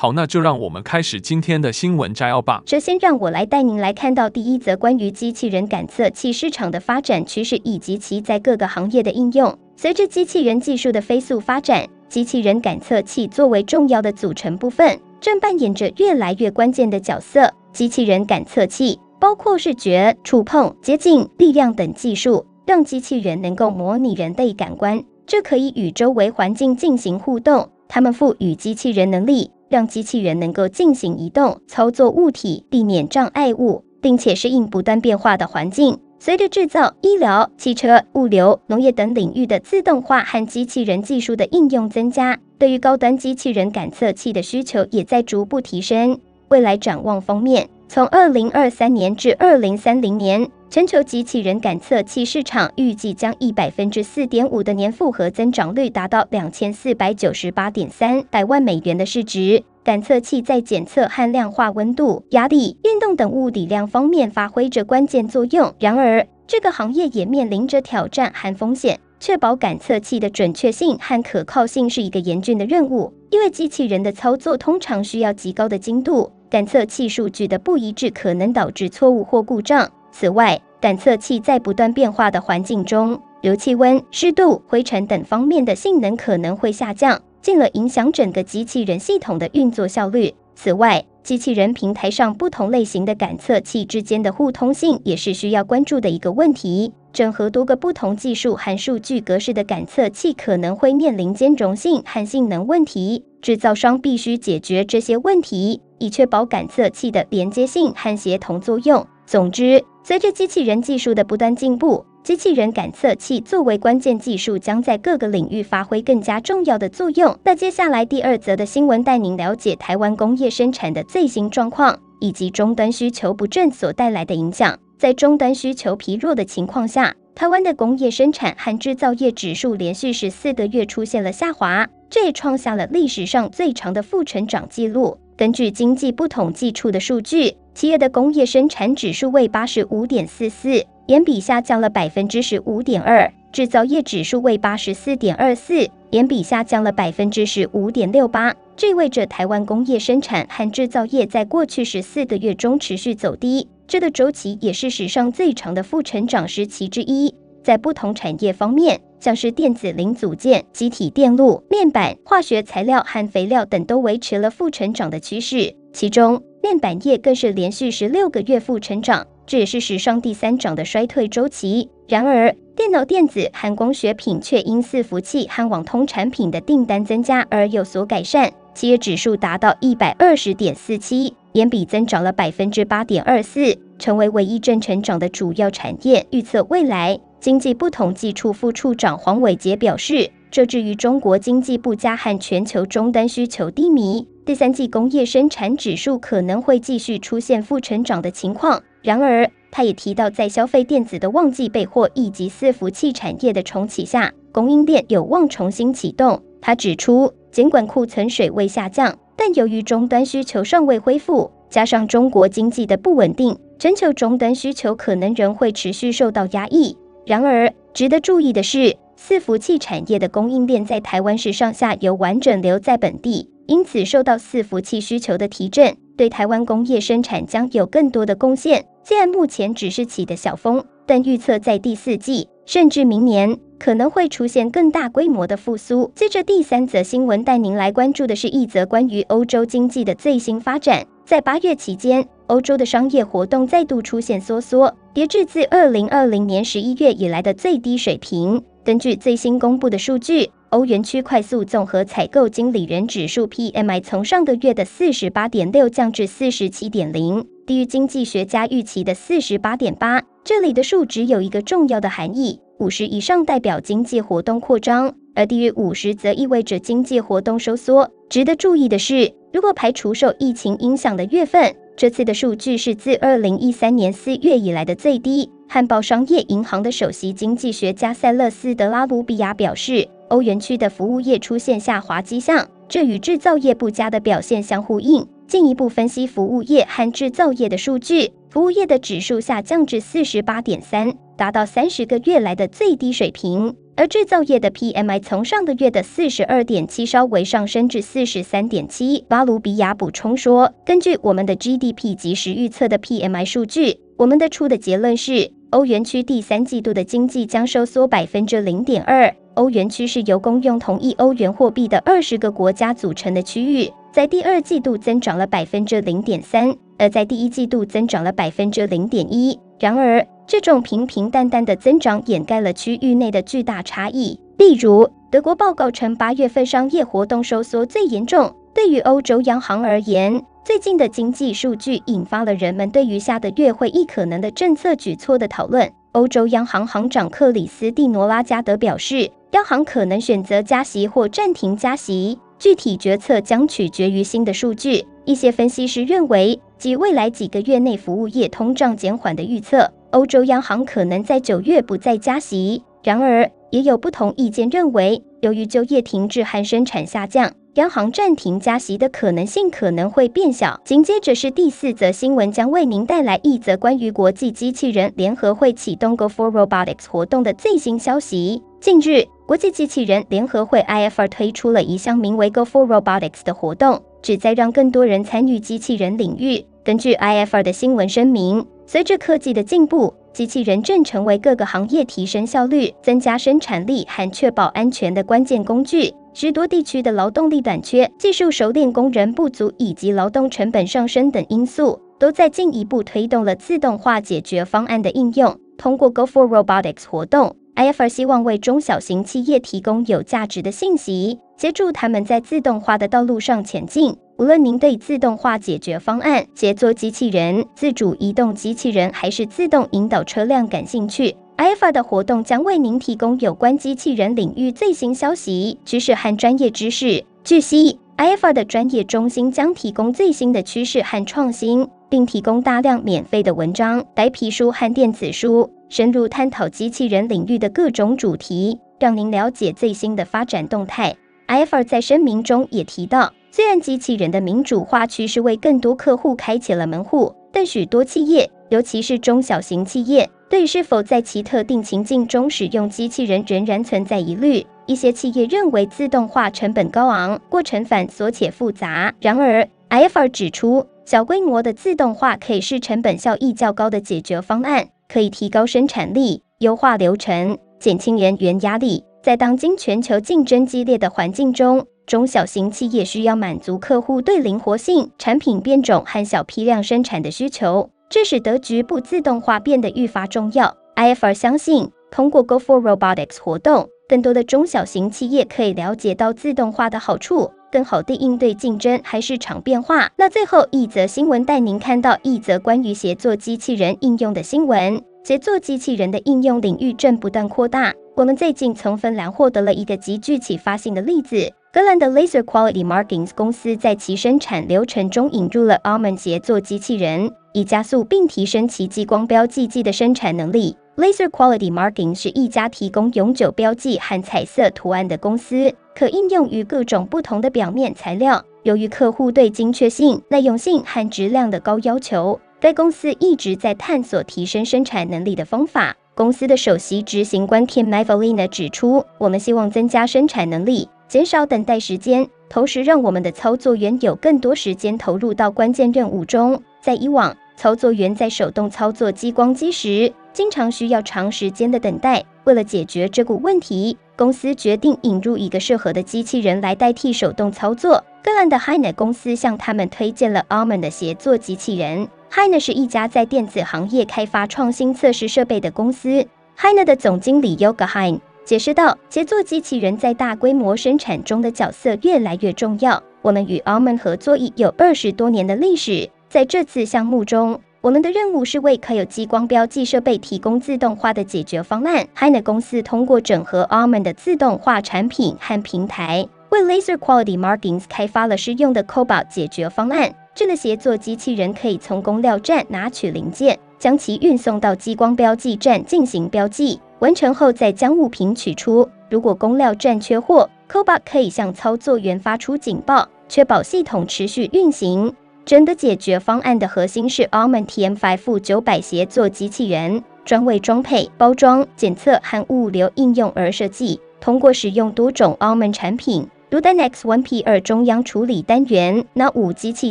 好，那就让我们开始今天的新闻摘要吧。首先，让我来带您来看到第一则关于机器人感测器市场的发展趋势以及其在各个行业的应用。随着机器人技术的飞速发展，机器人感测器作为重要的组成部分。正扮演着越来越关键的角色。机器人感测器包括视觉、触碰、接近、力量等技术，让机器人能够模拟人类感官，这可以与周围环境进行互动。它们赋予机器人能力，让机器人能够进行移动、操作物体、避免障碍物，并且适应不断变化的环境。随着制造、医疗、汽车、物流、农业等领域的自动化和机器人技术的应用增加，对于高端机器人感测器的需求也在逐步提升。未来展望方面，从二零二三年至二零三零年，全球机器人感测器市场预计将以百分之四点五的年复合增长率达到两千四百九十八点三百万美元的市值。感测器在检测和量化温度、压力、运动等物理量方面发挥着关键作用。然而，这个行业也面临着挑战和风险。确保感测器的准确性和可靠性是一个严峻的任务，因为机器人的操作通常需要极高的精度，感测器数据的不一致可能导致错误或故障。此外，感测器在不断变化的环境中，如气温、湿度、灰尘等方面的性能可能会下降。进而影响整个机器人系统的运作效率。此外，机器人平台上不同类型的感测器之间的互通性也是需要关注的一个问题。整合多个不同技术和数据格式的感测器可能会面临兼容性和性能问题。制造商必须解决这些问题，以确保感测器的连接性和协同作用。总之，随着机器人技术的不断进步，机器人感测器作为关键技术，将在各个领域发挥更加重要的作用。那接下来第二则的新闻带您了解台湾工业生产的最新状况，以及终端需求不振所带来的影响。在终端需求疲弱的情况下，台湾的工业生产和制造业指数连续十四个月出现了下滑，这也创下了历史上最长的负成长记录。根据经济部统计处的数据，企业的工业生产指数为八十五点四四。年比下降了百分之十五点二，制造业指数为八十四点二四，年比下降了百分之十五点六八。这意味着台湾工业生产和制造业在过去十四个月中持续走低，这个周期也是史上最长的负成长时期之一。在不同产业方面，像是电子零组件、积体电路、面板、化学材料和肥料等都维持了负成长的趋势，其中面板业更是连续十六个月负成长。这也是史上第三长的衰退周期。然而，电脑电子和光学品却因伺服器和网通产品的订单增加而有所改善。企业指数达到一百二十点四七，年比增长了百分之八点二四，成为唯一正成长的主要产业。预测未来，经济部统计处副处长黄伟杰表示，这至于中国经济不佳和全球终端需求低迷，第三季工业生产指数可能会继续出现负成长的情况。然而，他也提到，在消费电子的旺季备货以及伺服器产业的重启下，供应链有望重新启动。他指出，尽管库存水位下降，但由于终端需求尚未恢复，加上中国经济的不稳定，全球终端需求可能仍会持续受到压抑。然而，值得注意的是，伺服器产业的供应链在台湾是上下游完整留在本地，因此受到伺服器需求的提振。对台湾工业生产将有更多的贡献。虽然目前只是起的小风，但预测在第四季甚至明年可能会出现更大规模的复苏。接着第三则新闻带您来关注的是一则关于欧洲经济的最新发展。在八月期间，欧洲的商业活动再度出现缩缩，跌至自二零二零年十一月以来的最低水平。根据最新公布的数据，欧元区快速综合采购经理人指数 PMI 从上个月的四十八点六降至四十七点零，低于经济学家预期的四十八点八。这里的数值有一个重要的含义：五十以上代表经济活动扩张，而低于五十则意味着经济活动收缩。值得注意的是，如果排除受疫情影响的月份，这次的数据是自二零一三年四月以来的最低。汉堡商业银行的首席经济学家塞勒斯·德拉卢比亚表示，欧元区的服务业出现下滑迹象，这与制造业不佳的表现相呼应。进一步分析服务业和制造业的数据，服务业的指数下降至四十八点三，达到三十个月来的最低水平。而制造业的 PMI 从上个月的四十二点七稍微上升至四十三点七。巴鲁比亚补充说，根据我们的 GDP 即时预测的 PMI 数据，我们得出的结论是。欧元区第三季度的经济将收缩百分之零点二。欧元区是由公用同一欧元货币的二十个国家组成的区域，在第二季度增长了百分之零点三，而在第一季度增长了百分之零点一。然而，这种平平淡淡的增长掩盖了区域内的巨大差异。例如，德国报告称，八月份商业活动收缩最严重。对于欧洲央行而言，最近的经济数据引发了人们对于下个月会议可能的政策举措的讨论。欧洲央行行长克里斯蒂诺拉加德表示，央行可能选择加息或暂停加息，具体决策将取决于新的数据。一些分析师认为，即未来几个月内服务业通胀减缓的预测，欧洲央行可能在九月不再加息。然而，也有不同意见认为，由于就业停滞和生产下降。央行暂停加息的可能性可能会变小。紧接着是第四则新闻，将为您带来一则关于国际机器人联合会启动 Go for Robotics 活动的最新消息。近日，国际机器人联合会 IFR 推出了一项名为 Go for Robotics 的活动，旨在让更多人参与机器人领域。根据 IFR 的新闻声明，随着科技的进步，机器人正成为各个行业提升效率、增加生产力和确保安全的关键工具。许多地区的劳动力短缺、技术熟练工人不足以及劳动成本上升等因素，都在进一步推动了自动化解决方案的应用。通过 Go for Robotics 活动，IFR 希望为中小型企业提供有价值的信息，协助他们在自动化的道路上前进。无论您对自动化解决方案、协作机器人、自主移动机器人，还是自动引导车辆感兴趣。，IFA 的活动将为您提供有关机器人领域最新消息、趋势和专业知识。据悉，IFA 的专业中心将提供最新的趋势和创新，并提供大量免费的文章、白皮书和电子书，深入探讨机器人领域的各种主题，让您了解最新的发展动态。IFR 在声明中也提到，虽然机器人的民主化趋势为更多客户开启了门户，但许多企业，尤其是中小型企业，对是否在其特定情境中使用机器人仍然存在疑虑。一些企业认为自动化成本高昂、过程繁琐且复杂。然而，IFR 指出，小规模的自动化可以是成本效益较高的解决方案，可以提高生产力、优化流程、减轻人员压力。在当今全球竞争激烈的环境中，中小型企业需要满足客户对灵活性、产品变种和小批量生产的需求。这使得局部自动化变得愈发重要。IFR 相信，通过 Go for Robotics 活动，更多的中小型企业可以了解到自动化的好处，更好地应对竞争和市场变化。那最后一则新闻带您看到一则关于协作机器人应用的新闻。协作机器人的应用领域正不断扩大。我们最近从芬兰获得了一个极具启发性的例子。格兰的 Laser Quality Markings 公司在其生产流程中引入了 Almond 协作机器人，以加速并提升其激光标记剂的生产能力。Laser Quality Markings 是一家提供永久标记和彩色图案的公司，可应用于各种不同的表面材料。由于客户对精确性、耐用性和质量的高要求，该公司一直在探索提升生产能力的方法。公司的首席执行官 Kim m a v e l i n a 指出：“我们希望增加生产能力。”减少等待时间，同时让我们的操作员有更多时间投入到关键任务中。在以往，操作员在手动操作激光机时，经常需要长时间的等待。为了解决这个问题，公司决定引入一个适合的机器人来代替手动操作。荷兰的 Heine 公司向他们推荐了 Almond 的协作机器人。Heine 是一家在电子行业开发创新测试设备的公司。Heine 的总经理 Yoga Hein 解释道：“协作机器人在大规模生产中的角色越来越重要。我们与 Almond 合作已有二十多年的历史。在这次项目中，我们的任务是为可有激光标记设备提供自动化的解决方案。Heine 公司通过整合 Almond 的自动化产品和平台，为 Laser Quality Markings 开发了实用的 Cobot 解决方案。这个协作机器人可以从工料站拿取零件，将其运送到激光标记站进行标记，完成后再将物品取出。如果工料站缺货，Cobot 可以向操作员发出警报，确保系统持续运行。整个解决方案的核心是 Allman TM5-900 协作机器人，专为装配、包装、检测和物流应用而设计。通过使用多种 Allman 产品，如 X1P2 中央处理单元、NOT5 机器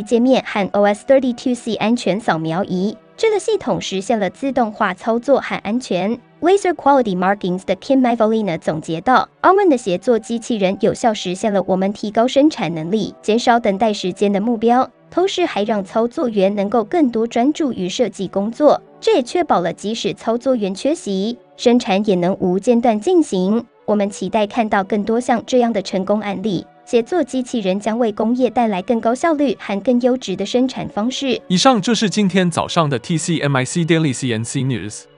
界面和 OS32C 安全扫描仪，这个系统实现了自动化操作和安全。Laser Quality Markings 的 Kim Mavelina 总结道：“Almon 的协作机器人有效实现了我们提高生产能力、减少等待时间的目标，同时还让操作员能够更多专注于设计工作。这也确保了即使操作员缺席，生产也能无间断进行。我们期待看到更多像这样的成功案例。协作机器人将为工业带来更高效率和更优质的生产方式。以上就是今天早上的 TCMIC Daily CNC News。